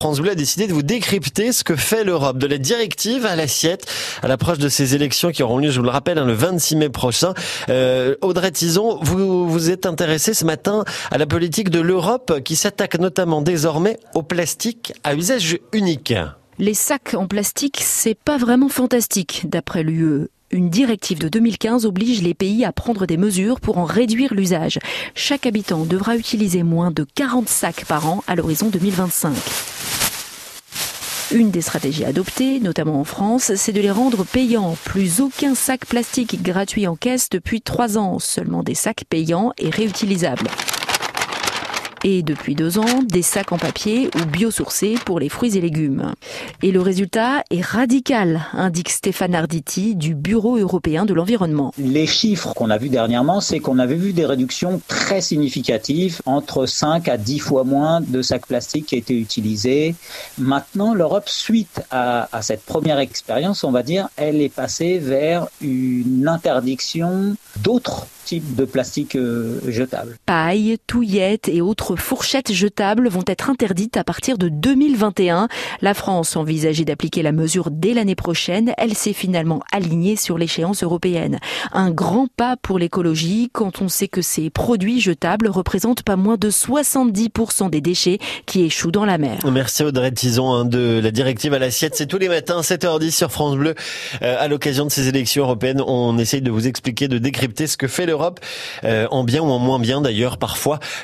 France Bleu a décidé de vous décrypter ce que fait l'Europe, de la directive à l'assiette, à l'approche de ces élections qui auront lieu, je vous le rappelle, hein, le 26 mai prochain. Euh, Audrey Tison, vous vous êtes intéressé ce matin à la politique de l'Europe qui s'attaque notamment désormais au plastique à usage unique. Les sacs en plastique, c'est pas vraiment fantastique, d'après l'UE. Une directive de 2015 oblige les pays à prendre des mesures pour en réduire l'usage. Chaque habitant devra utiliser moins de 40 sacs par an à l'horizon 2025. Une des stratégies adoptées, notamment en France, c'est de les rendre payants. Plus aucun sac plastique gratuit en caisse depuis trois ans, seulement des sacs payants et réutilisables. Et depuis deux ans, des sacs en papier ou biosourcés pour les fruits et légumes. Et le résultat est radical, indique Stéphane Arditi du Bureau européen de l'environnement. Les chiffres qu'on a vus dernièrement, c'est qu'on avait vu des réductions très significatives, entre 5 à 10 fois moins de sacs plastiques qui étaient utilisés. Maintenant, l'Europe, suite à, à cette première expérience, on va dire, elle est passée vers une interdiction d'autres types de plastique euh, jetables. Paille, touillettes et autres fourchettes jetables vont être interdites à partir de 2021. La France envisageait d'appliquer la mesure dès l'année prochaine. Elle s'est finalement alignée sur l'échéance européenne. Un grand pas pour l'écologie quand on sait que ces produits jetables représentent pas moins de 70% des déchets qui échouent dans la mer. Merci Audrey Tison hein, de la directive à l'assiette. C'est tous les matins, 7h10 sur France Bleu. Euh, à l'occasion de ces élections européennes, on essaye de vous expliquer, de décrypter ce que fait l'Europe, euh, en bien ou en moins bien d'ailleurs parfois.